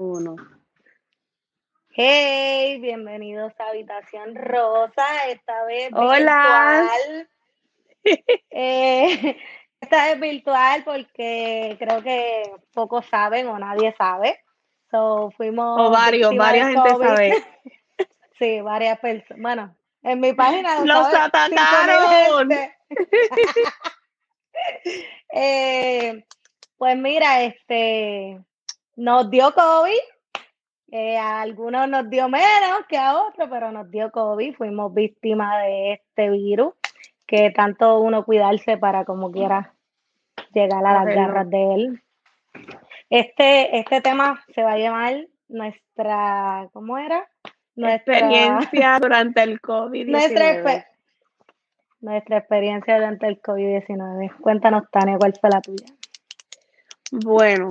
Uno. Hey, bienvenidos a Habitación Rosa, esta vez Hola. virtual. Eh, esta vez virtual porque creo que pocos saben o nadie sabe. So, fuimos O varios, varias gente sabe. Sí, varias personas. Bueno, en mi página ¡Los sabe 5.000 atacaron! Eh, pues mira, este nos dio COVID. Eh, a algunos nos dio menos que a otros, pero nos dio COVID. Fuimos víctimas de este virus, que tanto uno cuidarse para como quiera llegar a las garras de él. Este, este tema se va a llamar nuestra, ¿cómo era? Nuestra Experiencia durante el nuestra, COVID-19. expe- nuestra experiencia durante el COVID-19. Cuéntanos, Tania, ¿cuál fue la tuya? Bueno,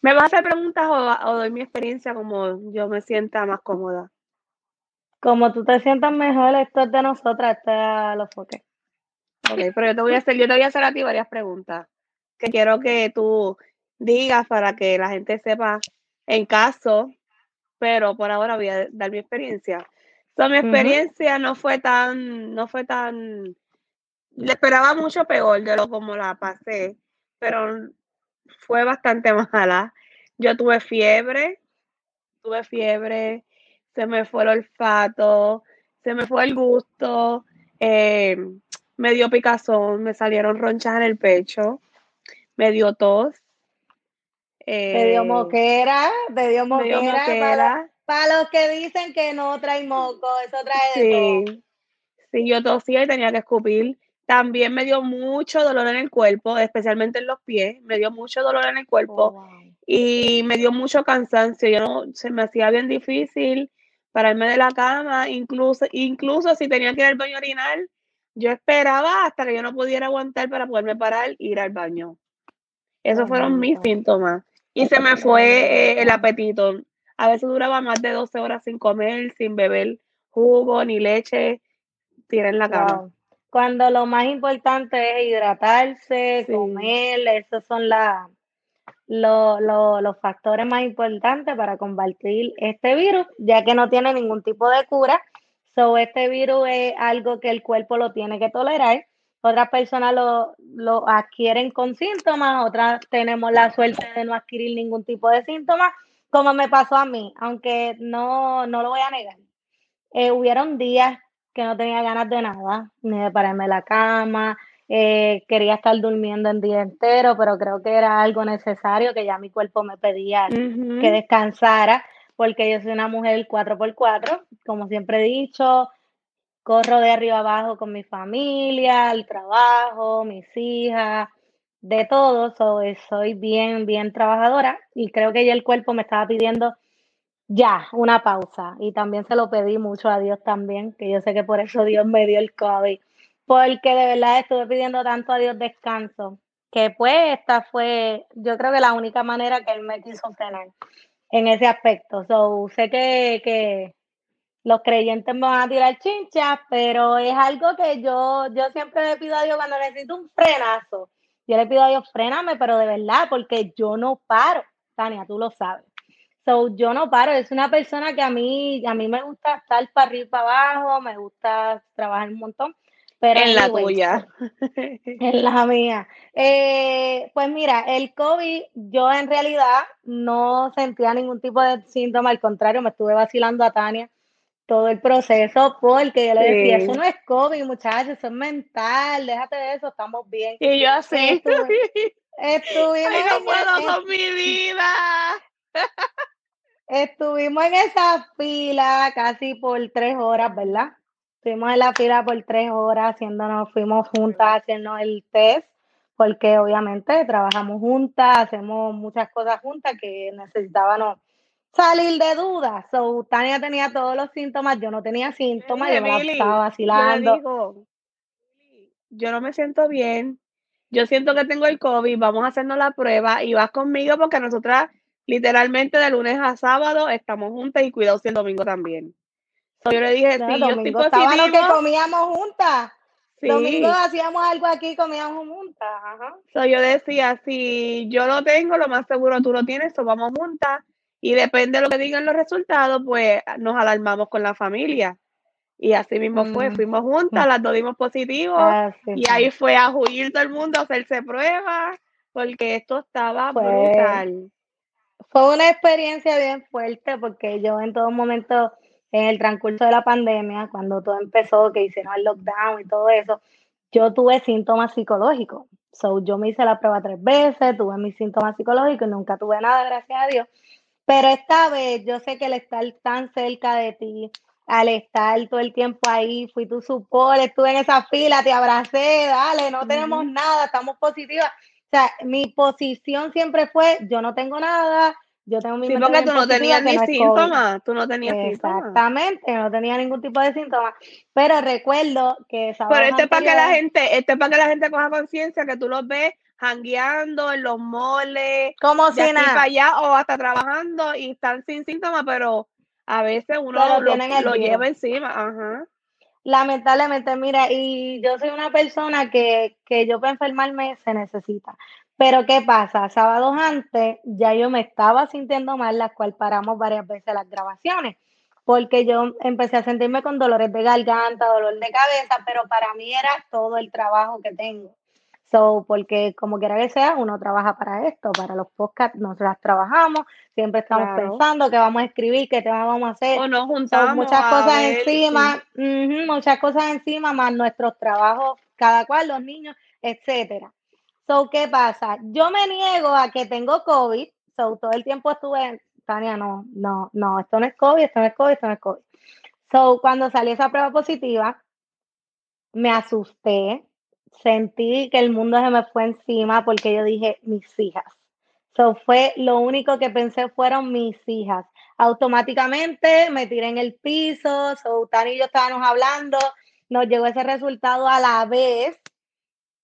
¿me vas a hacer preguntas o, o doy mi experiencia como yo me sienta más cómoda? Como tú te sientas mejor, esto es de nosotras, esto es los foques. Ok, pero yo te voy a hacer, yo te voy a hacer a ti varias preguntas que quiero que tú digas para que la gente sepa en caso, pero por ahora voy a dar mi experiencia. So, mi experiencia no fue tan, no fue tan, le esperaba mucho peor de lo como la pasé, pero fue bastante mala. Yo tuve fiebre, tuve fiebre, se me fue el olfato, se me fue el gusto, eh, me dio picazón, me salieron ronchas en el pecho, me dio tos. Te dio eh, moquera, dio me dio moquera. Para, los que dicen que no trae moco, eso trae de todo. Sí, sí, yo tosía y tenía que escupir. También me dio mucho dolor en el cuerpo, especialmente en los pies. Me dio mucho dolor en el Oh, cuerpo wow. y me dio mucho cansancio. Yo no, se me hacía bien difícil pararme de la cama, incluso, incluso si tenía que ir al baño a orinar, yo esperaba hasta que yo no pudiera aguantar para poderme parar e ir al baño. Esos fueron mis síntomas. Y se me fue eh, el apetito. A veces duraba más de 12 horas sin comer, sin beber jugo ni leche, tiré en la cama. Wow. Cuando lo más importante es hidratarse, Sí. comer, esos son la- lo- lo- los factores más importantes para combatir este virus, ya que no tiene ningún tipo de cura. So, este virus es algo que el cuerpo lo tiene que tolerar. Otras personas lo, lo adquieren con síntomas, otras tenemos la suerte de no adquirir ningún tipo de síntomas, como me pasó a mí, aunque no, no lo voy a negar. Eh, hubieron días que no tenía ganas de nada, ni de pararme la cama, eh, quería estar durmiendo el día entero, pero creo que era algo necesario, que ya mi cuerpo me pedía que descansara, porque yo soy una mujer 4x4, como siempre he dicho, corro de arriba abajo con mi familia, el trabajo, mis hijas, de todo, so, eh, soy bien, bien trabajadora y creo que ya el cuerpo me estaba pidiendo ya una pausa y también se lo pedí mucho a Dios también, que yo sé que por eso Dios me dio el COVID, porque de verdad estuve pidiendo tanto a Dios descanso, que pues esta fue, yo creo que la única manera que Él me quiso frenar en ese aspecto. So, sé que, que los creyentes me van a tirar chinchas, pero es algo que yo, yo siempre le pido a Dios cuando necesito un frenazo. Yo le pido a Dios, fréname, pero de verdad, porque yo no paro. Tania, tú lo sabes. So, yo no paro, es una persona que a mí, a mí me gusta estar para arriba y para abajo, me gusta trabajar un montón. Pero En la tuya. en la mía. Eh, pues mira, el COVID, yo en realidad no sentía ningún tipo de síntoma, al contrario, me estuve vacilando a Tania todo el proceso porque yo le decía, eso no es COVID, muchachos, eso es mental, déjate de eso, estamos bien. Y yo así. Estuve- estuvimos, Ay, no puedo en- con mi vida. estuvimos en esa fila casi por tres horas, ¿verdad? Estuvimos en la fila por tres horas haciéndonos, fuimos juntas haciendo el test, porque obviamente trabajamos juntas, hacemos muchas cosas juntas que necesitábamos salir de dudas. So, Tania tenía todos los síntomas, yo no tenía síntomas, yo me la estaba yo vacilando. digo, yo no me siento bien, yo siento que tengo el COVID, vamos a hacernos la prueba y vas conmigo porque nosotras literalmente de lunes a sábado estamos juntas y cuidado si el domingo también. So, yo le dije, No, si yo estoy que comíamos juntas. Domingo hacíamos algo aquí, comíamos juntas. So, yo decía, si yo lo tengo, lo más seguro tú lo tienes, o vamos juntas. Y depende de lo que digan los resultados, pues nos alarmamos con la familia. Y así mismo fue, mm. fuimos juntas, las dos dimos positivos. y ahí fue a huir todo el mundo a hacerse pruebas, porque esto estaba brutal. Fue una experiencia bien fuerte, porque yo en todo momento en el transcurso de la pandemia, cuando todo empezó, que hicieron el lockdown y todo eso, yo tuve síntomas psicológicos. So, yo me hice la prueba tres veces, tuve mis síntomas psicológicos y nunca tuve nada, gracias a Dios. Pero esta vez yo sé que el estar tan cerca de ti, al estar todo el tiempo ahí, fui tu support, estuve en esa fila, te abracé, dale, no tenemos nada, estamos positivas. O sea, mi posición siempre fue, yo no tengo nada, yo tengo mi Sí, porque tú no tenías ni síntomas, tú no tenías síntomas. Exactamente, no tenía ningún tipo de síntomas, pero recuerdo que Pero este es para que la gente, este para que la gente coja conciencia que tú los ves jangueando en los moles, como si nada, para allá o hasta trabajando y están sin síntomas, pero a veces uno lo, lo lleva encima, ajá. Lamentablemente, mira, y yo soy una persona que, que yo para enfermarme se necesita. Pero ¿qué pasa? Sábados antes ya yo me estaba sintiendo mal, las cual paramos varias veces las grabaciones, porque yo empecé a sentirme con dolores de garganta, dolor de cabeza, pero para mí era todo el trabajo que tengo. So, porque como quiera que sea, uno trabaja para esto, para los podcasts, nosotras trabajamos, siempre estamos pensando que vamos a escribir, qué tema vamos a hacer. O nos juntamos. muchas cosas encima, muchas cosas encima, más nuestros trabajos, cada cual, los niños, etcétera. So, ¿qué pasa? Yo me niego a que tengo COVID. So, todo el tiempo estuve, Tania, no, no, no, esto no es COVID, esto no es COVID, esto no es COVID. So, cuando salió esa prueba positiva, me asusté, sentí que el mundo se me fue encima porque yo dije, mis hijas. So, fue lo único que pensé fueron mis hijas. Automáticamente me tiré en el piso, so, Tania y yo estábamos hablando, nos llegó ese resultado a la vez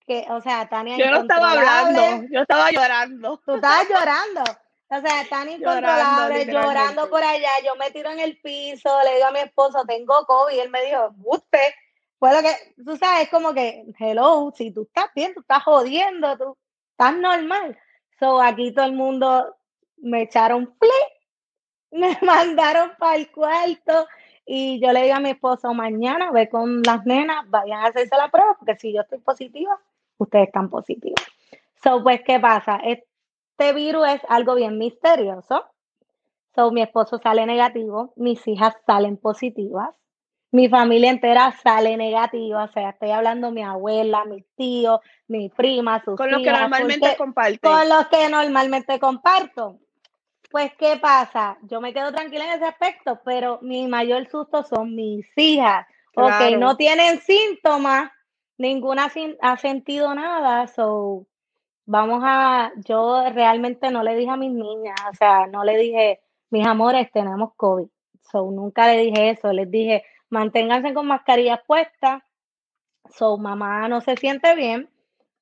que, o sea, Tania. Yo no estaba hablando, yo estaba llorando. Tú estabas llorando. O sea, tan incontrolable, llorando, por allá. Yo me tiro en el piso, le digo a mi esposo, tengo COVID. Él me dijo, usted. Fue que, tú sabes, como que, hello, si tú estás bien, tú estás jodiendo, tú estás normal. So, aquí todo el mundo me echaron flip, me mandaron para el cuarto. Y yo le digo a mi esposo, mañana ve con las nenas, vayan a hacerse la prueba, porque si yo estoy positiva, ustedes están positivos. So, pues, ¿qué pasa? Este virus es algo bien misterioso. So, mi esposo sale negativo, mis hijas salen positivas, mi familia entera sale negativa, o sea, estoy hablando mi abuela, mis tíos, mi prima, sus Con los que normalmente comparten. Con los que normalmente comparto. Pues, ¿qué pasa? Yo me quedo tranquila en ese aspecto, pero mi mayor susto son mis hijas. que no tienen síntomas, ninguna ha sentido nada, so vamos a, yo realmente no le dije a mis niñas, o sea, no le dije, mis amores, tenemos COVID, so nunca le dije eso, les dije, manténganse con mascarillas puestas, so mamá no se siente bien,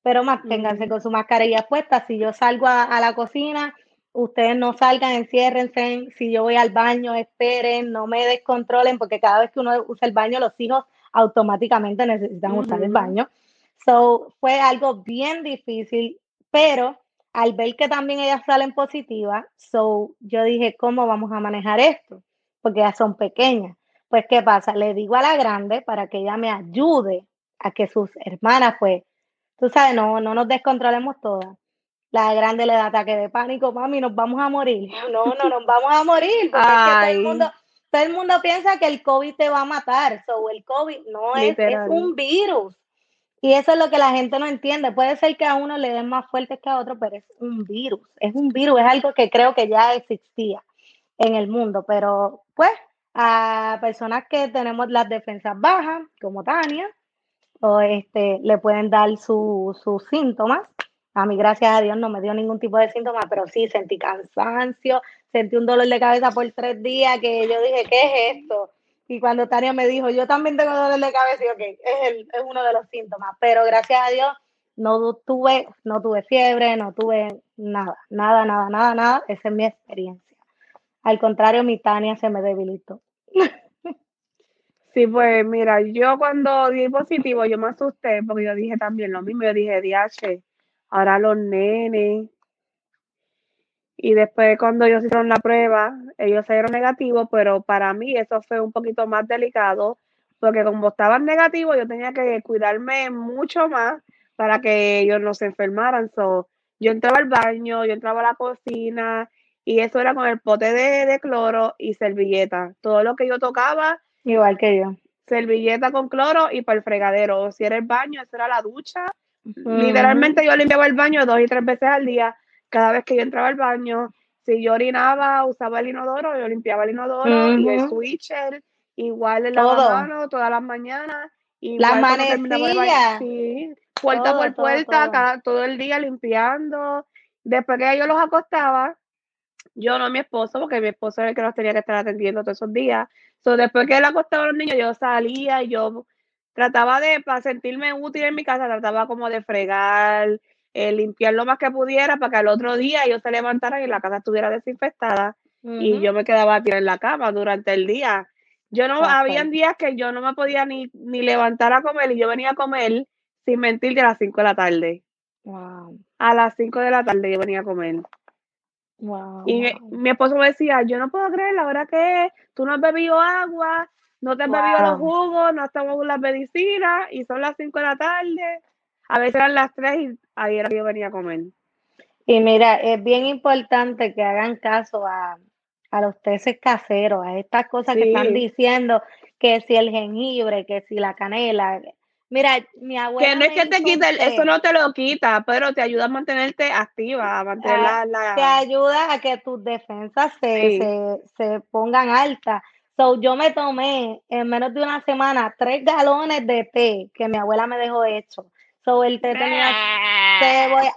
pero manténganse con su mascarilla puesta, si yo salgo a, la cocina, ustedes no salgan, enciérrense, si yo voy al baño, esperen, no me descontrolen, porque cada vez que uno usa el baño, los hijos automáticamente necesitan usar el baño. So, fue algo bien difícil, pero al ver que también ellas salen positivas, so, yo dije, ¿cómo vamos a manejar esto? Porque ellas son pequeñas. Pues, ¿qué pasa? Le digo a la grande para que ella me ayude a que sus hermanas, pues, tú sabes, no, no nos descontrolemos todas. La grande le da ataque de pánico, mami, nos vamos a morir. No, no, nos vamos a morir. Porque todo el mundo, todo el mundo piensa que el COVID te va a matar. So, el COVID no es, es un virus. Y eso es lo que la gente no entiende. Puede ser que a uno le den más fuerte que a otro, pero es un virus. Es un virus, es algo que creo que ya existía en el mundo. Pero pues a personas que tenemos las defensas bajas, como Tania, o este, le pueden dar sus síntomas. A mí, gracias a Dios, no me dio ningún tipo de síntoma, pero sí sentí cansancio, sentí un dolor de cabeza por tres días que yo dije, ¿qué es esto? Y cuando Tania me dijo, yo también tengo dolor de cabeza, y ok, es, es uno de los síntomas, pero gracias a Dios no tuve, no tuve fiebre, no tuve nada, nada, nada, nada, nada, esa es mi experiencia. Al contrario, mi Tania se me debilitó. Sí, pues mira, yo cuando di positivo, yo me asusté porque yo dije también lo mismo, yo dije, DH, ahora los nenes. Y después cuando ellos hicieron la prueba, ellos salieron negativos, pero para mí eso fue un poquito más delicado, porque como estaban negativos, yo tenía que cuidarme mucho más para que ellos no se enfermaran. So, yo entraba al baño, yo entraba a la cocina, y eso era con el pote de, de cloro y servilleta. Todo lo que yo tocaba. Igual que yo. Servilleta con cloro y para el fregadero. Si era el baño, eso era la ducha. Literalmente yo limpiaba el baño dos y tres veces al día. Cada vez que yo entraba al baño, si yo orinaba, usaba el inodoro, yo limpiaba el inodoro y el switcher, igual el lavamanos todas las mañanas. Las manecillas. Sí, puerta por puerta, Cada, todo el día limpiando. Después que yo los acostaba, yo no mi esposo, porque mi esposo es el que los tenía que estar atendiendo todos esos días. So, después que él acostaba a los niños, yo salía y yo trataba de, para sentirme útil en mi casa, trataba como de fregar, eh, limpiar lo más que pudiera para que al otro día ellos se levantaran y la casa estuviera desinfectada y yo me quedaba a tirar en la cama durante el día. Yo no, habían días que yo no me podía ni, ni levantar a comer y yo venía a comer sin mentir a las 5 de la tarde. A las 5 de la tarde yo venía a comer. Y mi, esposo me decía, yo no puedo creer la verdad que tú no has bebido agua, no te has bebido los jugos, no estamos con las medicinas y son las 5 de la tarde. A veces eran las 3 y ahí era que yo venía a comer. Y mira, es bien importante que hagan caso a, los teces caseros, a estas cosas que están diciendo, que si el jengibre, que si la canela, Mira, mi abuela. Que no es que te quite, eso no te lo quita, pero te ayuda a mantenerte activa, a mantener ah, la, Te ayuda a que tus defensas se, se, pongan altas. So, yo me tomé en menos de una semana tres galones de té que mi abuela me dejó hecho. So, el té tenía.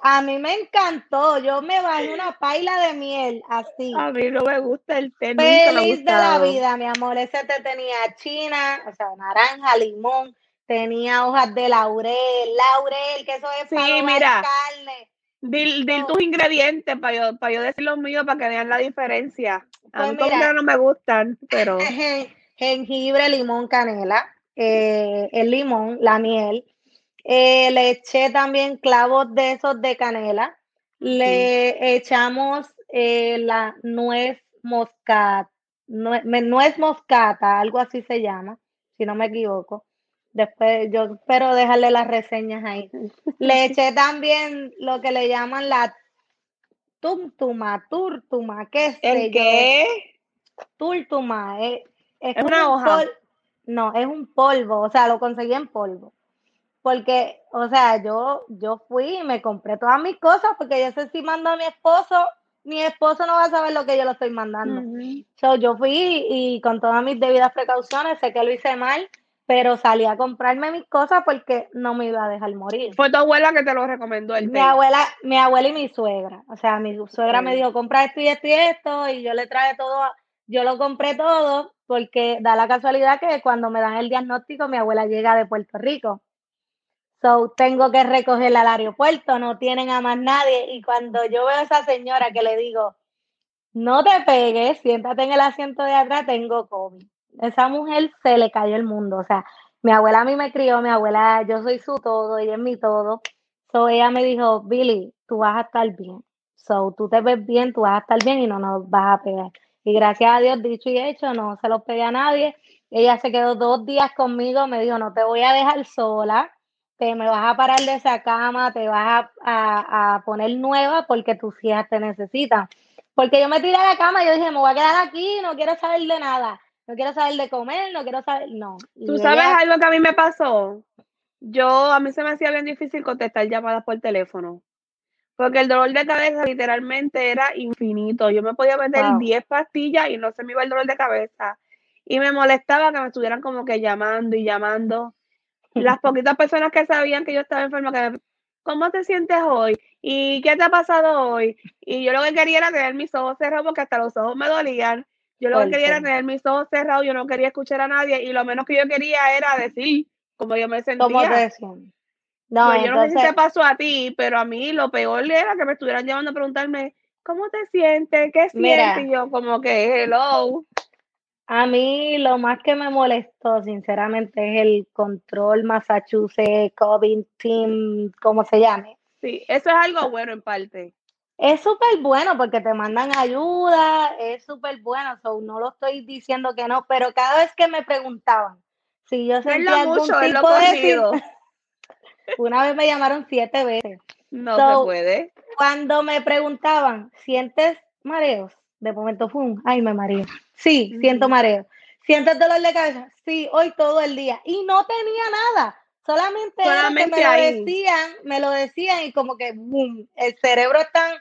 a mí me encantó. Yo me bajé una paila de miel así. A mí no me gusta el té. Feliz de la vida, mi amor. Ese té tenía china, o sea, naranja, limón tenía hojas de laurel, laurel, que eso es para mira, carne. Dil, tus ingredientes para yo, para yo decir los míos para que vean la diferencia. a pues mí no me gustan, pero. Jengibre, limón, canela, eh, el limón, la miel. Eh, le eché también clavos de esos de canela. Le echamos eh, la nuez moscata, nuez moscata, algo así se llama, si no me equivoco. Después yo espero dejarle las reseñas ahí. Le eché también lo que le llaman la túrtuma, túrtuma, ¿qué es? ¿El qué? Túrtuma, es, es, una hoja. no, es un polvo, o sea, lo conseguí en polvo. Porque, o sea, yo, yo fui y me compré todas mis cosas porque yo sé si mando a mi esposo, mi esposo no va a saber lo que yo le estoy mandando. yo fui y con todas mis debidas precauciones, sé que lo hice mal, pero salí a comprarme mis cosas porque no me iba a dejar morir. Fue tu abuela que te lo recomendó el Mi abuela, mi abuela y mi suegra. O sea, mi suegra me dijo, compra esto y esto y esto, y yo le traje todo, yo lo compré todo, porque da la casualidad que cuando me dan el diagnóstico, mi abuela llega de Puerto Rico. So, tengo que recogerla al aeropuerto, no tienen a más nadie. Y cuando yo veo a esa señora que le digo, no te pegues, siéntate en el asiento de atrás, tengo COVID esa mujer se le cayó el mundo. O sea, mi abuela a mí me crió, mi abuela, yo soy su todo, ella es mi todo. So ella me dijo, Billy, tú vas a estar bien. So tú te ves bien, tú vas a estar bien y no nos vas a pegar. Y gracias a Dios, dicho y hecho, no se lo pegué a nadie. Ella se quedó dos días conmigo, me dijo, no te voy a dejar sola, te me vas a parar de esa cama, te vas a, a poner nueva porque tus hijas te necesitan. Porque yo me tiré a la cama y yo dije, me voy a quedar aquí, no quiero saber de nada no quiero saber de comer, no quiero saber, no. ¿Tú sabes algo que a mí me pasó? Yo, a mí se me hacía bien difícil contestar llamadas por teléfono. Porque el dolor de cabeza literalmente era infinito. Yo me podía meter 10 pastillas y no se me iba el dolor de cabeza. Y me molestaba que me estuvieran como que llamando y llamando. Las poquitas personas que sabían que yo estaba enferma, que ¿cómo te sientes hoy? ¿Y qué te ha pasado hoy? Y yo lo que quería era tener mis ojos cerrados porque hasta los ojos me dolían. Yo lo que quería era tener mis ojos cerrados, yo no quería escuchar a nadie y lo menos que yo quería era decir cómo yo me sentía. ¿Cómo te no, pues yo no sé si te pasó a ti, pero a mí lo peor era que me estuvieran llamando a preguntarme, ¿cómo te sientes? ¿Qué sientes? y yo como que, hello. A mí lo más que me molestó, sinceramente, es el control Massachusetts COVID Team, como se llame. Sí, eso es algo bueno en parte. Es súper bueno porque te mandan ayuda, es súper bueno, so, no lo estoy diciendo que no, pero cada vez que me preguntaban si yo sentía algún mucho, tipo de. Una vez me llamaron siete veces. No So, se puede. Cuando me preguntaban, ¿sientes mareos? De momento, ¡fum! ¡Ay, me mareo! Sí, siento Ujú. mareo. ¿Sientes dolor de cabeza? Sí, hoy todo el día. Y no tenía nada. Solamente, Solamente me lo decían, me lo decían y como que, ¡boom! El cerebro es tan,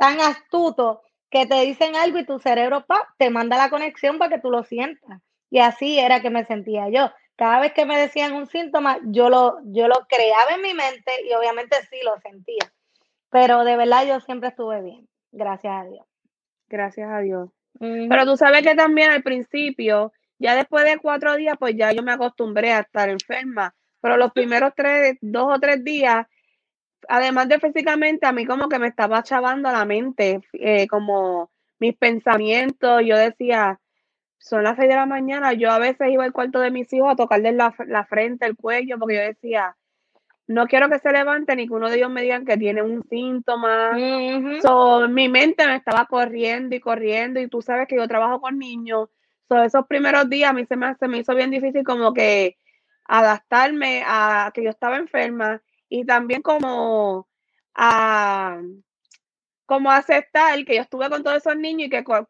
tan astuto que te dicen algo y tu cerebro, ¡pap! te manda la conexión para que tú lo sientas. Y así era que me sentía yo. Cada vez que me decían un síntoma, yo lo, yo lo creaba en mi mente y obviamente sí lo sentía. Pero de verdad yo siempre estuve bien, gracias a Dios. Gracias a Dios. Pero tú sabes que también al principio, ya después de cuatro días, pues ya yo me acostumbré a estar enferma. Pero los primeros tres, dos o tres días, además de físicamente, a mí como que me estaba chavando la mente, eh, como mis pensamientos. Yo decía, son las seis de la mañana. Yo a veces iba al cuarto de mis hijos a tocarles la, la frente, el cuello, porque yo decía, no quiero que se levante ni que uno de ellos me digan que tiene un síntoma. So, mi mente me estaba corriendo y corriendo y tú sabes que yo trabajo con niños. So, esos primeros días a mí se me, se me hizo bien difícil como que adaptarme a que yo estaba enferma y también como a como aceptar que yo estuve con todos esos niños y que con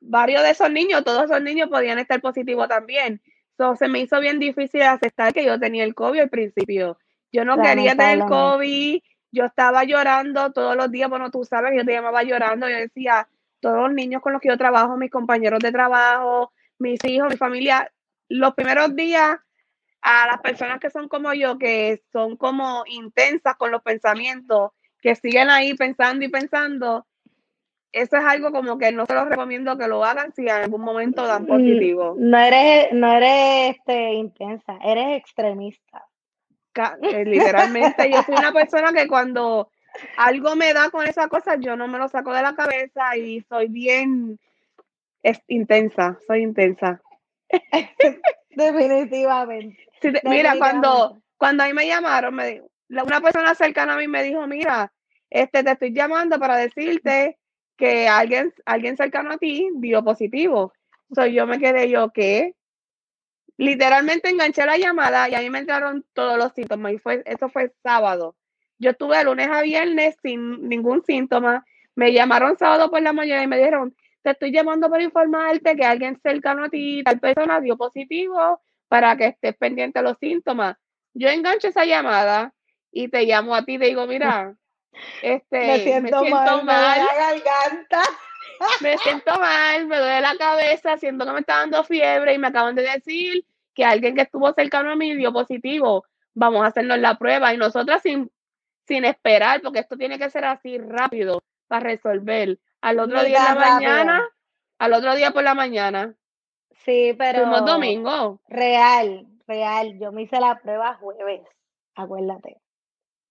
varios de esos niños, todos esos niños podían estar positivos también. So, se me hizo bien difícil aceptar que yo tenía el COVID al principio. Yo no quería tener el Lamentablemente. COVID, yo estaba llorando todos los días, bueno, tú sabes, yo te llamaba llorando, yo decía, todos los niños con los que yo trabajo, mis compañeros de trabajo, mis hijos, mi familia, los primeros días a las personas que son como yo, que son como intensas con los pensamientos, que siguen ahí pensando y pensando, eso es algo como que no se los recomiendo que lo hagan si en algún momento dan positivo. No eres, no eres este, intensa, eres extremista. Eh, literalmente, yo soy una persona que cuando algo me da con esa cosa, yo no me lo saco de la cabeza y soy bien es, intensa, soy intensa. Definitivamente. Te- mira, cuando, cuando ahí me llamaron, me dijo, una persona cercana a mí me dijo, mira, este, te estoy llamando para decirte que alguien, alguien cercano a ti dio positivo. So, yo me quedé yo, ¿qué? Literalmente enganché la llamada y a mí me entraron todos los síntomas y fue, eso fue sábado. Yo estuve de lunes a viernes sin ningún síntoma. Me llamaron sábado por la mañana y me dijeron, te estoy llamando para informarte que alguien cercano a ti, tal persona dio positivo para que estés pendiente de los síntomas. Yo engancho esa llamada y te llamo a ti y te digo, mira, este, Me siento, mal, me duele la garganta. me siento mal, me duele la cabeza, siento que me está dando fiebre y me acaban de decir que alguien que estuvo cercano a mí dio positivo. Vamos a hacernos la prueba y nosotras sin, sin esperar, porque esto tiene que ser así rápido para resolver. Al otro día en la rápido. mañana, al otro día por la mañana, Sí, pero fuimos domingo. real, real. Yo me hice la prueba jueves, acuérdate.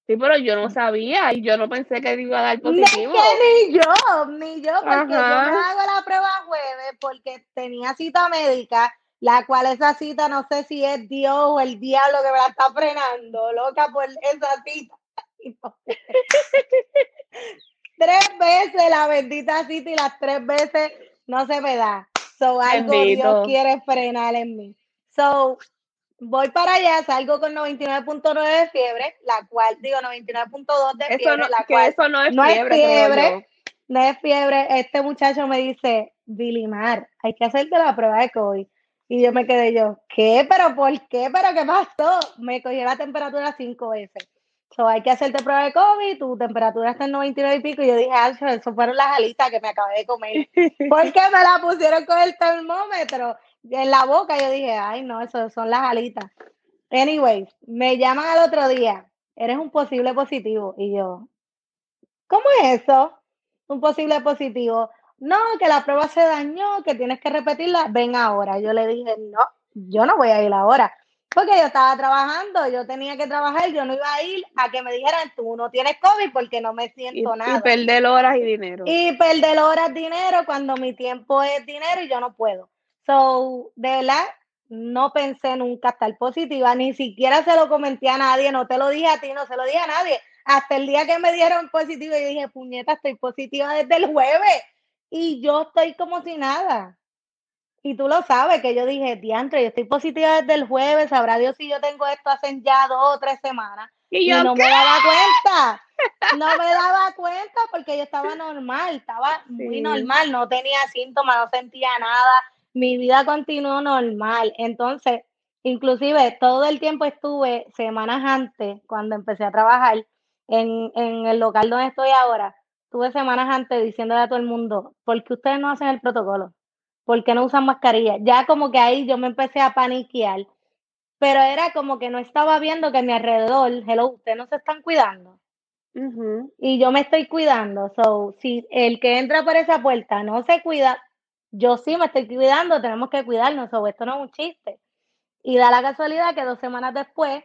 Sí, pero yo no sabía y yo no pensé que iba a dar es positivo. que ni yo, ni yo, porque yo me hago la prueba jueves porque tenía cita médica, la cual esa cita no sé si es Dios o el diablo que me la está frenando, loca por esa cita. Tres veces la bendita cita y las tres veces no se me da. So algo Dios Bendito. quiere frenar en mí. So voy para allá, salgo con 99.9 de fiebre, la cual, digo 99.2 de Eso fiebre, no, la cual eso no es no es fiebre, creo fiebre. no es fiebre. Este muchacho me dice, Vilimar, hay que hacerte la prueba de COVID. Y yo me quedé yo, ¿qué? ¿Pero por qué? ¿Pero qué pasó? Me cogió la temperatura cinco veces. So, hay que hacerte prueba de COVID, tu temperatura está en 99 y pico. Y yo dije, ah, eso fueron las alitas que me acabé de comer. Porque me la pusieron con el termómetro en la boca. Yo dije, ay, no, eso son las alitas. Anyways, me llaman al otro día, eres un posible positivo. Y yo, ¿cómo es eso? Un posible positivo. No, que la prueba se dañó, que tienes que repetirla, ven ahora. Yo le dije, no, yo no voy a ir ahora. Porque yo estaba trabajando, yo tenía que trabajar, yo no iba a ir a que me dijeran, tú no tienes COVID porque no me Y, siento y nada. perder horas y dinero. Y perder horas dinero cuando mi tiempo es dinero y yo no puedo. So, de verdad, no pensé nunca estar positiva, ni siquiera se lo comenté a nadie, no te lo dije a ti, no se lo dije a nadie. Hasta el día que me dieron positivo, yo dije, puñeta, estoy positiva desde el jueves y yo estoy como si nada. Y tú lo sabes, que yo dije, diantre, yo estoy positiva desde el jueves, sabrá Dios si yo tengo esto hace ya dos o tres semanas. Y, yo, no me daba cuenta, no me daba cuenta porque yo estaba normal, estaba muy normal, no tenía síntomas, no sentía nada, mi vida continuó normal. Entonces, inclusive todo el tiempo estuve semanas antes, cuando empecé a trabajar en, en el local donde estoy ahora, tuve semanas antes diciéndole a todo el mundo, ¿por qué ustedes no hacen el protocolo? ¿Por qué no usan mascarilla? Ya como que ahí yo me empecé a paniquear, pero era como que no estaba viendo que a mi alrededor, hello, ustedes no se están cuidando. Y yo me estoy cuidando. So, si el que entra por esa puerta no se cuida, yo sí me estoy cuidando, tenemos que cuidarnos, so, esto no es un chiste. Y da la casualidad que dos semanas después,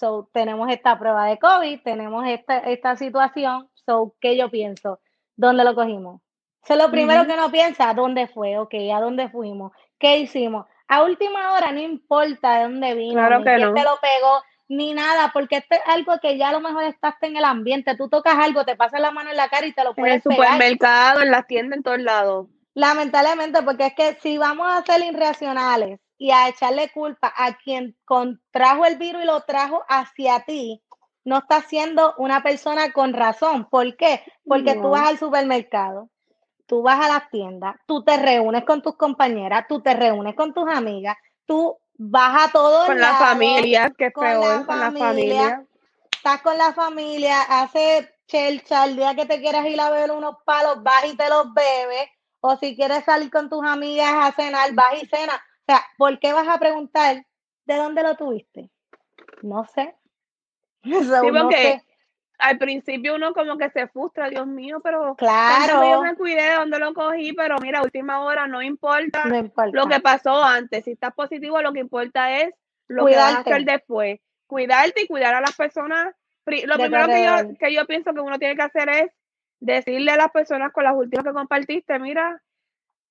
so, tenemos esta prueba de COVID, tenemos esta, esta situación, so, ¿qué yo pienso? ¿Dónde lo cogimos? Eso es lo primero que uno piensa, ¿dónde fue? Ok, ¿a dónde fuimos? ¿Qué hicimos? A última hora no importa de dónde vino, claro ni quién te lo pegó, ni nada, porque esto es algo que ya a lo mejor estás en el ambiente, tú tocas algo, te pasas la mano en la cara y te lo puedes En el supermercado, en las tiendas, en todos lados. Lamentablemente, porque es que si vamos a ser irracionales y a echarle culpa a quien contrajo el virus y lo trajo hacia ti, no estás siendo una persona con razón. ¿Por qué? Porque tú vas al supermercado, tú vas a las tiendas, tú te reúnes con tus compañeras, tú te reúnes con tus amigas, tú vas a todo con la familia, que con peor, con la familia. Estás con la familia, hace chelcha, el día que te quieras ir a beber unos palos, vas y te los bebes o si quieres salir con tus amigas a cenar, vas y cena. O sea, ¿por qué vas a preguntar de dónde lo tuviste? No sé. al principio uno como que se frustra, Dios mío, pero claro. yo me cuidé de dónde lo cogí, pero mira, última hora no importa, lo que pasó antes. Si estás positivo, lo que importa es lo que vas a hacer después. Cuidarte y cuidar a las personas. Lo primero que yo, que yo pienso que uno tiene que hacer es decirle a las personas con las últimas que compartiste, mira,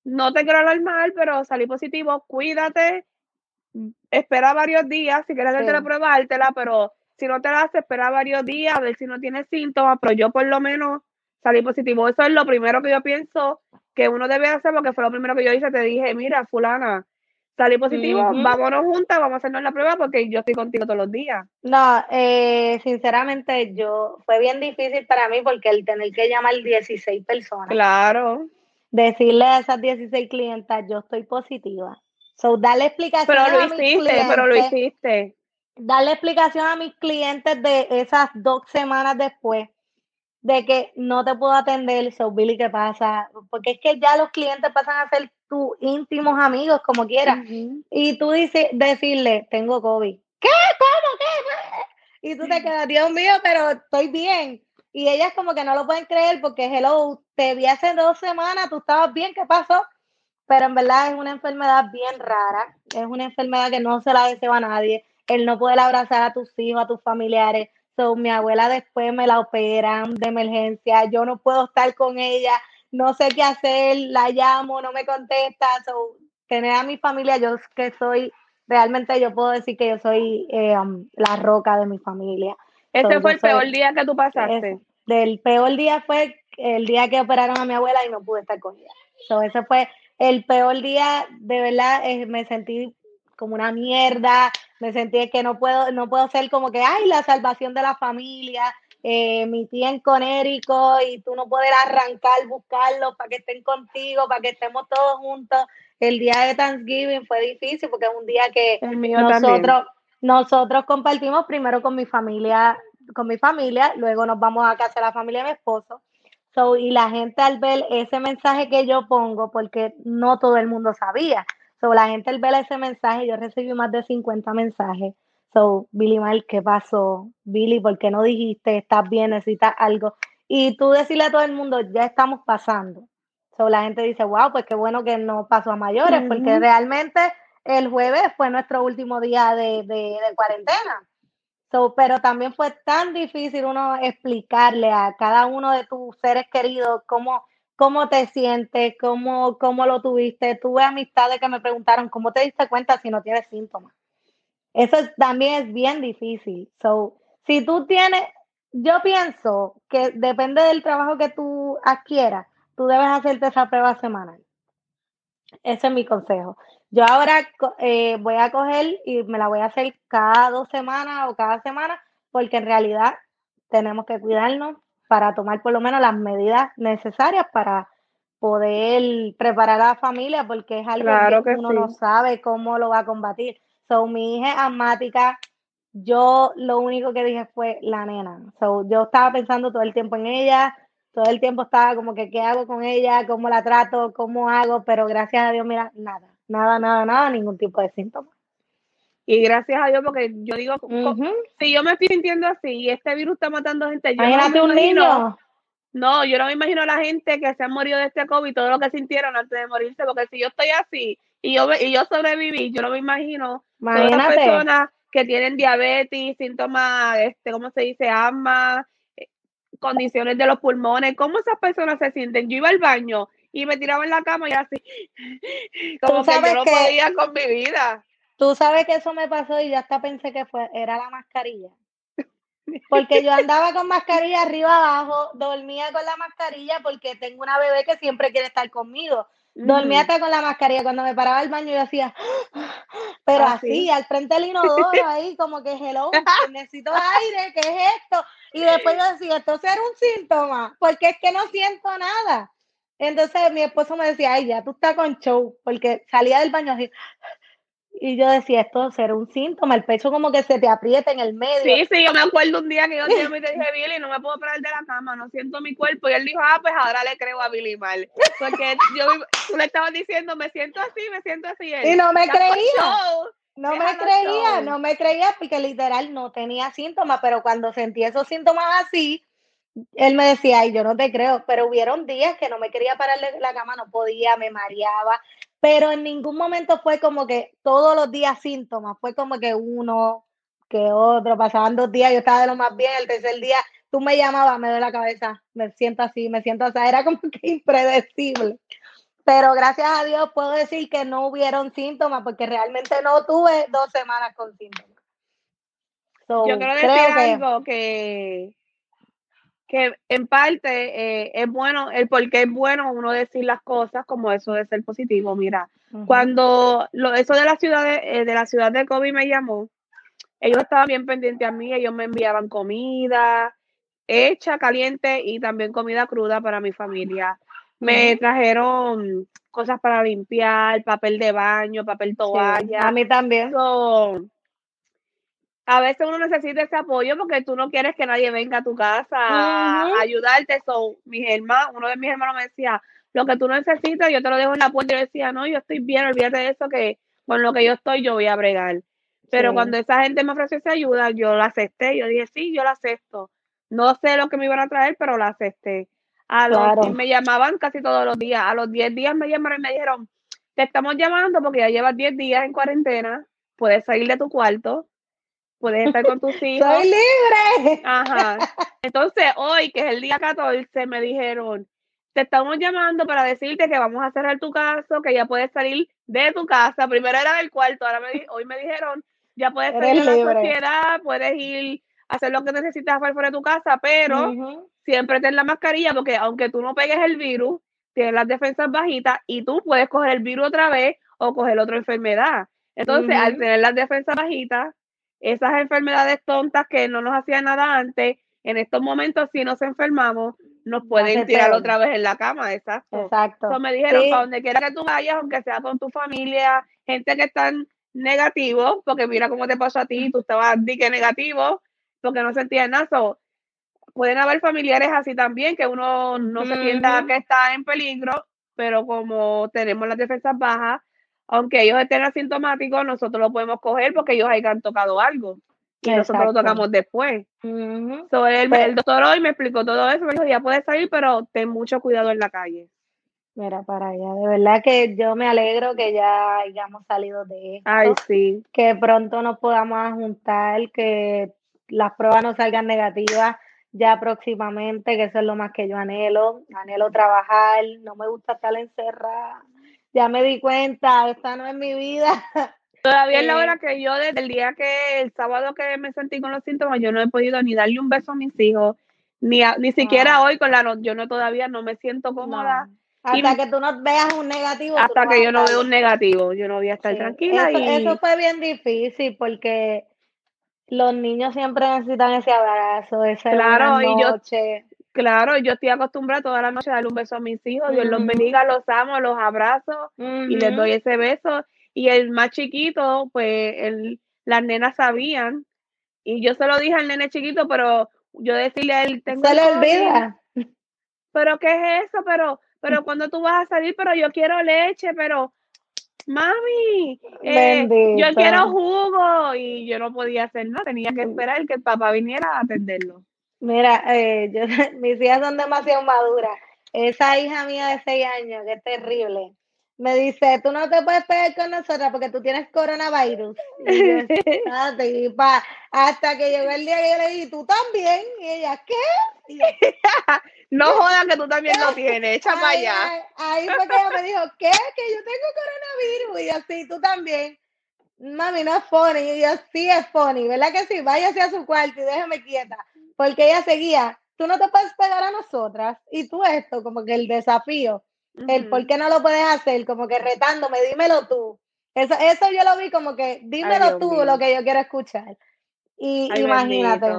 no te quiero alarmar, pero salí positivo, cuídate, espera varios días, si quieres sí. la prueba, pero si no te la haces, espera varios días, a ver si no tienes síntomas, pero yo por lo menos salí positivo. Eso es lo primero que yo pienso que uno debe hacer, porque fue lo primero que yo hice, te dije, mira, fulana, salí positivo, vámonos juntas, vamos a hacernos la prueba porque yo estoy contigo todos los días. No, eh, sinceramente yo, fue bien difícil para mí porque el tener que llamar 16 personas. Claro. Decirle a esas 16 clientas, yo estoy positiva. So, darle explicación pero lo hiciste, pero lo hiciste. Darle explicación a mis clientes de esas dos semanas después de que no te puedo atender, so Billy, ¿qué pasa? Porque es que ya los clientes pasan a ser tus íntimos amigos, como quieras. Y tú dices, decirle, tengo COVID. ¿Qué? ¿Cómo? ¿Qué? Y tú te quedas, Dios mío, pero estoy bien. Y ellas como que no lo pueden creer porque, hello, te vi hace dos semanas, tú estabas bien, ¿qué pasó? Pero en verdad es una enfermedad bien rara, es una enfermedad que no se la desea a nadie, el no poder abrazar a tus hijos, a tus familiares, mi abuela después me la operan de emergencia, yo no puedo estar con ella, no sé qué hacer, la llamo, no me contesta. So, tener a mi familia, yo que soy, realmente yo puedo decir que yo soy eh, um, la roca de mi familia. ¿Ese fue el peor día que tú pasaste? del peor día fue el día que operaron a mi abuela y no pude estar con ella. So, ese fue el peor día, de verdad, eh, me sentí como una mierda, me sentí que no puedo, no puedo ser como que, ay, la salvación de la familia, eh, mi tía en Conérico y tú no puedes arrancar, buscarlos para que estén contigo, para que estemos todos juntos. El día de Thanksgiving fue difícil porque es un día que nosotros, nosotros compartimos primero con mi familia, con mi familia, luego nos vamos a casa de la familia de mi esposo. So, y la gente al ver ese mensaje que yo pongo, porque no todo el mundo sabía, So, la gente al ver ese mensaje, yo recibí más de 50 mensajes. So, Billy Mal, ¿qué pasó? Billy, ¿por qué no dijiste? ¿Estás bien? ¿Necesitas algo? Y tú decirle a todo el mundo, ya estamos pasando. So, la gente dice, wow, pues qué bueno que no pasó a mayores, porque realmente el jueves fue nuestro último día de, de, de cuarentena. So, pero también fue tan difícil uno explicarle a cada uno de tus seres queridos cómo cómo te sientes, cómo, cómo lo tuviste. Tuve amistades que me preguntaron, ¿cómo te diste cuenta si no tienes síntomas? Eso también es bien difícil. So, si tú tienes, yo pienso que depende del trabajo que tú adquieras, tú debes hacerte esa prueba semanal. Ese es mi consejo. Yo ahora eh, voy a coger y me la voy a hacer cada dos semanas o cada semana, porque en realidad tenemos que cuidarnos para tomar por lo menos las medidas necesarias para poder preparar a la familia, porque es algo que, uno no sabe cómo lo va a combatir. So, mi hija es asmática, yo lo único que dije fue la nena. So, yo estaba pensando todo el tiempo en ella, todo el tiempo estaba como que qué hago con ella, cómo la trato, cómo hago, pero gracias a Dios, mira, nada, nada, nada, nada, ningún tipo de síntoma. Y gracias a Dios, porque yo digo, si yo me estoy sintiendo así y este virus está matando gente, yo no me un niño. No, yo no me imagino a la gente que se ha morido de este COVID, todo lo que sintieron antes de morirse, porque si yo estoy así y yo, y yo sobreviví, yo no me imagino Imagínate. todas las personas que tienen diabetes, síntomas, este, ¿cómo se dice? Asma, eh, condiciones de los pulmones, ¿cómo esas personas se sienten? Yo iba al baño y me tiraba en la cama y así, como que yo no podía con mi vida. Tú sabes que eso me pasó y ya hasta pensé que fue, era la mascarilla. Porque yo andaba con mascarilla arriba abajo, dormía con la mascarilla porque tengo una bebé que siempre quiere estar conmigo. Dormía hasta con la mascarilla. Cuando me paraba al baño, yo hacía, pero ah, así, al frente del inodoro, ahí, como que hello, necesito aire, ¿qué es esto? Y después yo decía, esto será un síntoma, porque es que no siento nada. Entonces mi esposo me decía, ay, ya tú estás con show, porque salía del baño así, y yo decía, esto será un síntoma, el pecho como que se te aprieta en el medio. Sí, sí, yo me acuerdo un día que yo te dije, Billy, no me puedo parar de la cama, no siento mi cuerpo. Y él dijo, ah, pues ahora le creo a Billy mal. Porque yo, tú le estabas diciendo, me siento así, me siento así. y no me creía. No me creía, no me creía porque literal no tenía síntomas, pero cuando sentí esos síntomas así, él me decía, ay, yo no te creo, pero hubieron días que no me quería parar de la cama, no podía, me mareaba, pero en ningún momento fue como que todos los días síntomas, fue como que uno que otro, pasaban dos días, yo estaba de lo más bien, el tercer día tú me llamabas, me doy la cabeza, me siento así, me siento así, era como que impredecible. Pero gracias a Dios puedo decir que no hubieron síntomas, porque realmente no tuve dos semanas con síntomas. yo quiero decir algo que que en parte eh, es bueno, el por qué es bueno uno decir las cosas como eso de ser positivo. Mira, cuando lo, eso de la ciudad de, eh, de la ciudad de COVID me llamó, ellos estaban bien pendientes a mí, ellos me enviaban comida hecha, caliente y también comida cruda para mi familia. Me trajeron cosas para limpiar, papel de baño, papel toalla. a mí también a veces uno necesita ese apoyo porque tú no quieres que nadie venga a tu casa a ayudarte. So, mis hermanos, uno de mis hermanos me decía, lo que tú necesitas, yo te lo dejo en la puerta. Y yo decía, no, yo estoy bien, olvídate de eso, que con lo que yo estoy, yo voy a bregar. Pero cuando esa gente me ofreció esa ayuda, yo la acepté. Yo dije, sí, yo la acepto. No sé lo que me iban a traer, pero la acepté. A los, me llamaban casi todos los días. A los 10 días me llamaron y me dijeron, te estamos llamando porque ya llevas 10 días en cuarentena, puedes salir de tu cuarto, puedes estar con tus hijos. ¡Soy libre! Ajá. Entonces, hoy, que es el día 14, me dijeron, te estamos llamando para decirte que vamos a cerrar tu caso, que ya puedes salir de tu casa. Primero era del cuarto, ahora me, hoy me dijeron, ya puedes salir de la sociedad, puedes ir a hacer lo que necesitas hacer fuera de tu casa, pero siempre ten la mascarilla, porque aunque tú no pegues el virus, tienes las defensas bajitas y tú puedes coger el virus otra vez o coger otra enfermedad. Entonces, al tener las defensas bajitas, esas enfermedades tontas que no nos hacían nada antes, en estos momentos si nos enfermamos, nos pueden tirar otra vez en la cama, exacto. Exacto. me dijeron, para donde quiera que tú vayas, aunque sea con tu familia, gente que están negativos, porque mira cómo te pasó a ti, tú estabas dique negativo, porque no sentías nada. pueden haber familiares así también, que uno no se sienta que está en peligro, pero como tenemos las defensas bajas, aunque ellos estén asintomáticos, nosotros lo podemos coger porque ellos hayan tocado algo y nosotros lo tocamos después. el, pues doctor hoy me explicó todo eso, me dijo, ya puedes salir, pero ten mucho cuidado en la calle. Mira, para allá, de verdad que yo me alegro que ya hayamos salido de esto. Ay, sí. Que pronto nos podamos juntar, que las pruebas no salgan negativas, ya próximamente, que eso es lo más que yo anhelo. Anhelo trabajar, no me gusta estar encerrada. Ya me di cuenta, esta no es mi vida. Todavía es la hora que yo, desde el día que el sábado que me sentí con los síntomas, yo no he podido ni darle un beso a mis hijos, ni, ni siquiera hoy con la no, yo no todavía no me siento cómoda. Hasta que tú no veas un negativo. Hasta que yo no vea un negativo, yo no voy a estar tranquila. Eso, eso fue bien difícil porque los niños siempre necesitan ese abrazo, ese claro, y yo, claro, yo estoy acostumbrada toda la noche a darle un beso a mis hijos, Dios los bendiga, los amo, los abrazo y les doy ese beso. Y el más chiquito, pues el, las nenas sabían y yo se lo dije al nene chiquito, pero yo decirle a él, tengo... Se le olvida. Pero ¿qué es eso? Pero pero cuando tú vas a salir, pero yo quiero leche, pero mami, eh, yo quiero jugo y yo no podía hacer nada, tenía que esperar que el papá viniera a atenderlo. Mira, eh, yo, mis hijas son demasiado maduras. Esa hija mía de seis años, que es terrible, me dice, tú no te puedes pegar con nosotras porque tú tienes coronavirus. Y hasta que llegó el día que yo le dije, tú también. Y ella, ¿qué? no jodan que tú también lo tienes, echa para allá. Ahí, fue que ella me dijo, ¿qué? Que yo tengo coronavirus. Y yo, sí, tú también. Mami, no es funny. Y yo, sí es funny, ¿verdad que sí? Váyase a su cuarto y déjame quieta. Porque ella seguía, tú no te puedes pegar a nosotras. Y tú esto, como que el desafío el por qué no lo puedes hacer, como que retándome, dímelo tú. Eso, eso yo lo vi como que, dímelo tú lo que yo quiero escuchar. Y imagínate,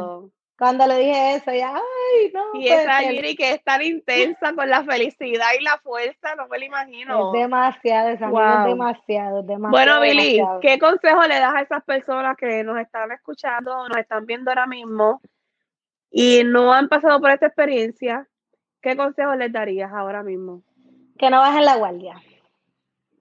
cuando le dije eso, ya, ay, no. Y esa Yuri que es tan intensa con la felicidad y la fuerza, no me lo imagino. Es demasiado, esa es demasiado, demasiado. Bueno, Billy, ¿qué consejo le das a esas personas que nos están escuchando, nos están viendo ahora mismo y no han pasado por esta experiencia? ¿Qué consejo les darías ahora mismo? que no bajen la guardia.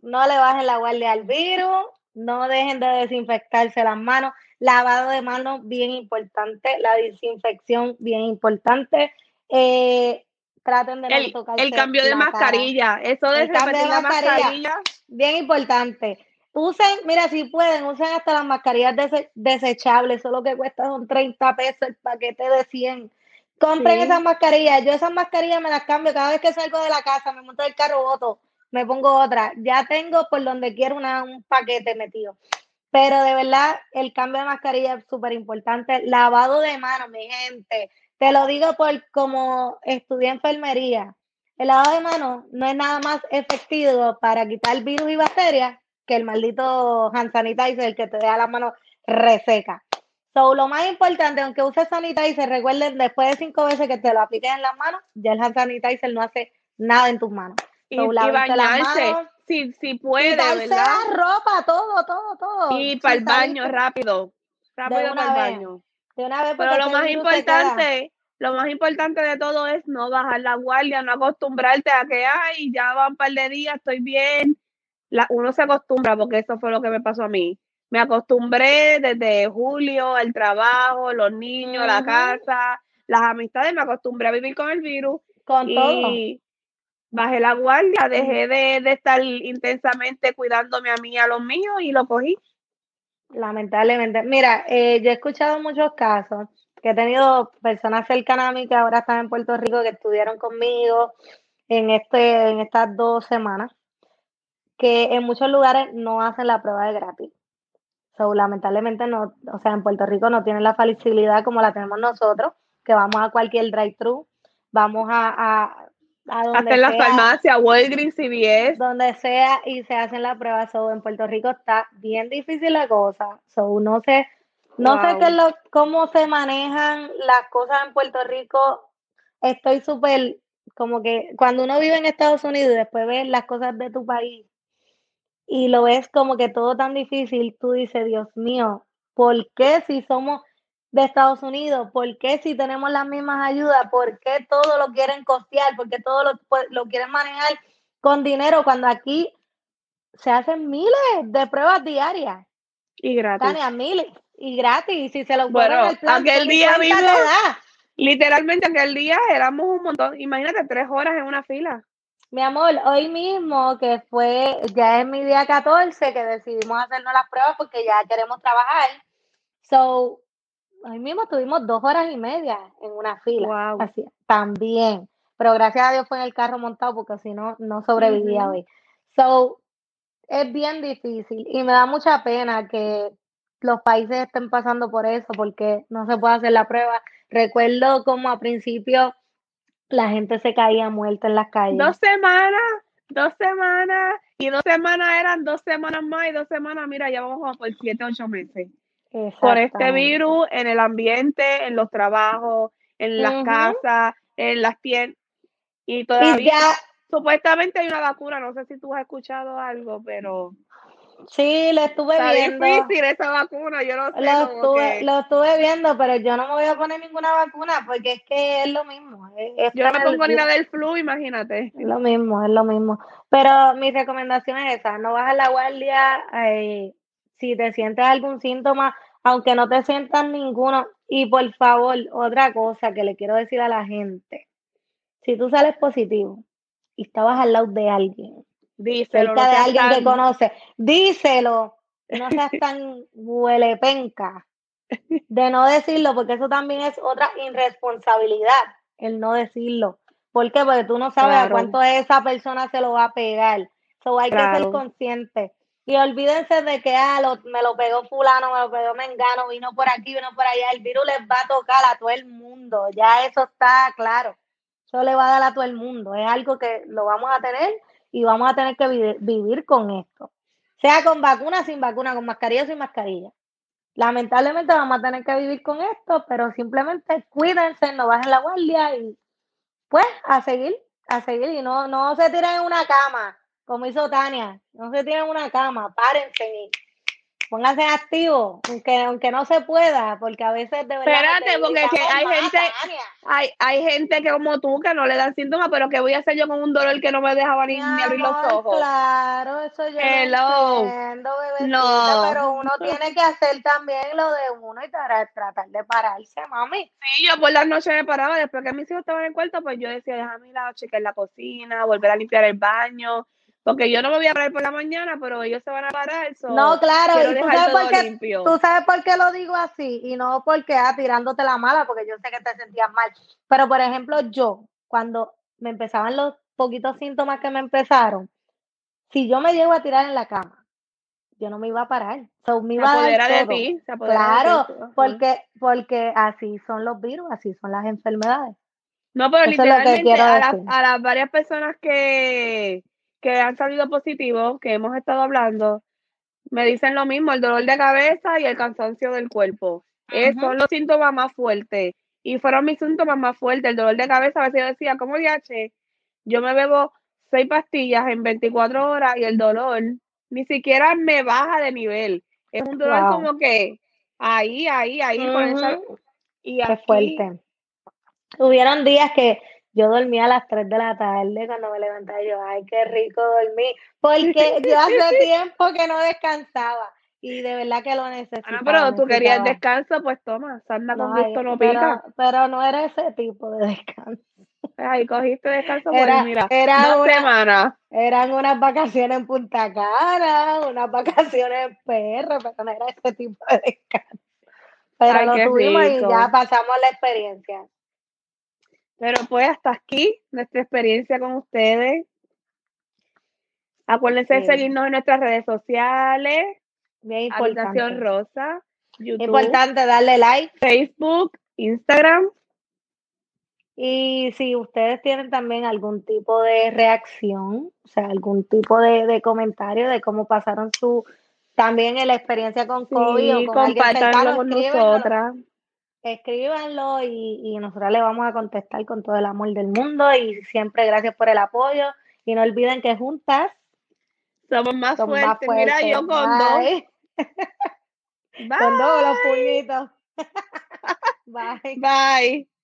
No le bajen la guardia al virus, no dejen de desinfectarse las manos, lavado de manos bien importante, la desinfección bien importante. Eh, traten de no el, El cambio de mascarilla, eso de, repetir la mascarilla, Bien importante. Usen, mira, si pueden, usen hasta las mascarillas desechables, solo que cuesta son 30 pesos el paquete de 100 Compren esas mascarillas. Yo esas mascarillas me las cambio cada vez que salgo de la casa, me monto el carro, voto, me pongo otra. Ya tengo por donde quiero una, un paquete metido. Pero de verdad, el cambio de mascarilla es súper importante. Lavado de manos, mi gente. Te lo digo por como estudié enfermería. El lavado de manos no es nada más efectivo para quitar virus y bacterias que el maldito hand sanitizer que te deja las manos reseca. So, lo más importante, aunque uses sanitizer, recuerden después de cinco veces que te lo apliques en las manos, ya el hand sanitizer no hace nada en tus manos. y, bañarse, si, si puede, ¿verdad? ropa, todo, todo, todo. Y para el baño, rápido, rápido para el baño. De una vez Pero lo más importante, lo más importante de todo es no bajar la guardia, no acostumbrarte a que, ay, ya van un par de días, estoy bien. La, uno se acostumbra, porque eso fue lo que me pasó a mí me acostumbré desde julio al trabajo, los niños, la casa, las amistades, me acostumbré a vivir con el virus. Con y bajé la guardia, dejé de, estar intensamente cuidándome a mí y a los míos y lo cogí. Lamentablemente. Mira, eh, yo he escuchado muchos casos que he tenido personas cercanas a mí que ahora están en Puerto Rico que estudiaron conmigo en, este, en estas dos semanas, que en muchos lugares no hacen la prueba de gratis lamentablemente no, o sea, en Puerto Rico no tienen la facilidad como la tenemos nosotros, que vamos a cualquier drive-thru, vamos a, a, a donde Hasta en la farmacia, Walgreens, CVS. Donde sea y se hacen las pruebas. So, en Puerto Rico está bien difícil la cosa. So, no sé, no sé qué lo, cómo se manejan las cosas en Puerto Rico. Estoy súper, como que cuando uno vive en Estados Unidos y después ves las cosas de tu país, y lo ves como que todo tan difícil, tú dices, Dios mío, ¿por qué si somos de Estados Unidos? ¿Por qué si tenemos las mismas ayudas? ¿Por qué todo lo quieren costear? ¿Por qué todo lo, pues, lo quieren manejar con dinero cuando aquí se hacen miles de pruebas diarias? Y gratis. Tania, miles. Y gratis. Y si se lo bueno, el plan, aquel día mismo, literalmente aquel día éramos un montón. Imagínate, tres horas en una fila. Mi amor, hoy mismo que fue, ya es mi día 14, que decidimos hacernos las pruebas porque ya queremos trabajar. So, ahí mismo estuvimos dos horas y media en una fila. Wow. Así, también. Pero gracias a Dios fue en el carro montado porque si no, no sobrevivía hoy. So, es bien difícil y me da mucha pena que los países estén pasando por eso porque no se puede hacer la prueba. Recuerdo como a principio la gente se caía muerta en las calles. Dos semanas, dos semanas, y dos semanas eran dos semanas más, y dos semanas, mira, ya vamos como por siete, ocho meses. Con este virus en el ambiente, en los trabajos, en las casas, en las tiendas, y Y todavía ya, supuestamente hay una vacuna, no sé si tú has escuchado algo, pero sí, lo estuve está viendo. difícil esa vacuna, yo no sé, Lo estuve, que lo estuve viendo, pero yo no me voy a poner ninguna vacuna porque es que es lo mismo. Es, es yo no me pongo ni la del flu, imagínate. es lo mismo, es lo mismo. Pero mi recomendación es esa, no bajes la guardia eh, si te sientes algún síntoma, aunque no te sientas ninguno. Y por favor, otra cosa que le quiero decir a la gente, si tú sales positivo y estabas al lado de alguien, Díselo, cerca no de alguien que conoce, díselo, no seas tan huelepenca de no decirlo, porque eso también es otra irresponsabilidad, el no decirlo. ¿Por qué? Porque tú no sabes a cuánto esa persona se lo va a pegar. So hay que ser consciente. Y olvídense de que ah, lo- me lo pegó fulano, me lo pegó Mengano, vino por aquí, vino por allá. El virus les va a tocar a todo el mundo. Ya eso está claro. Eso le va a dar a todo el mundo. Es algo que lo vamos a tener y vamos a tener que vi- vivir con esto. Sea con vacuna, sin vacuna, con mascarilla sin mascarilla. Lamentablemente vamos a tener que vivir con esto, pero simplemente cuídense, no bajen la guardia y pues a seguir, a seguir y no, no se tiren en una cama, como hizo Tania, no se tiren en una cama, párense y pónganse activos, aunque, aunque no se pueda, porque a veces de verdad Espérate, porque que hay gente-. Hay, hay gente que como tú que no le dan síntomas, pero ¿qué voy a hacer yo con un dolor que no me dejaba ni, ni abrir los ojos? Claro, eso yo Hello. lo entiendo, No. pero uno tiene que hacer también lo de uno y tra- tratar de pararse, mami. Sí, yo por las noches me paraba, después que mis hijos estaban en el cuarto, pues yo decía, déjame ir a chequear la cocina, volver a limpiar el baño, porque yo no me voy a parar por la mañana, pero ellos se van a parar, so, No, claro, y tú sabes, por qué, limpio. tú sabes por qué lo digo así y no porque ah, tirándote la mala, porque yo sé que te sentías mal. Pero, por ejemplo, yo, cuando me empezaban los poquitos síntomas que me empezaron, si yo me llego a tirar en la cama, yo no me iba a parar. So, me Se a dar de ti, se apodera de Claro, ti, porque, porque así son los virus, así son las enfermedades. No, pero Eso literalmente las, a las varias personas que, que han salido positivos, que hemos estado hablando, me dicen lo mismo, el dolor de cabeza y el cansancio del cuerpo. Eh, Ujú. son los síntomas más fuertes. Y fueron mis síntomas más fuertes. El dolor de cabeza, a veces yo decía, ¿cómo DH? Yo me bebo seis pastillas en 24 horas y el dolor ni siquiera me baja de nivel. Es un dolor Wow. como que ahí, ahí, ahí, con esa- y Qué aquí, fuerte. Hubieron días que yo dormía a las 3 de la tarde cuando me levantaba yo, ay, qué rico dormir, porque yo hace tiempo que no descansaba y de verdad que lo necesitaba. Ah, pero tú querías descanso, pues toma, sanda con No, gusto no pica. pero no era ese tipo de descanso. Ay, cogiste descanso por Era, mira, era dos una, semanas. eran unas vacaciones en Punta Cana, unas vacaciones en PR, pero no era ese tipo de descanso. Pero Ay, lo tuvimos y ya pasamos la experiencia. Pero pues hasta aquí nuestra experiencia con ustedes. Acuérdense de seguirnos en nuestras redes sociales, Bien Habitación importante. Rosa, YouTube, Importante darle like. Facebook, Instagram. Y si ustedes tienen también algún tipo de reacción, o sea, algún tipo de, de comentario de cómo pasaron su también en la experiencia con COVID Sí, o con cercano, con nosotras. Escríbanlo y, y nosotros le vamos a contestar con todo el amor del mundo y siempre gracias por el apoyo y no olviden que juntas Somos más somos fuertes. más fuertes. Mira, yo con dos. Bye. Bye. Con dos los puñitos. Bye. Bye.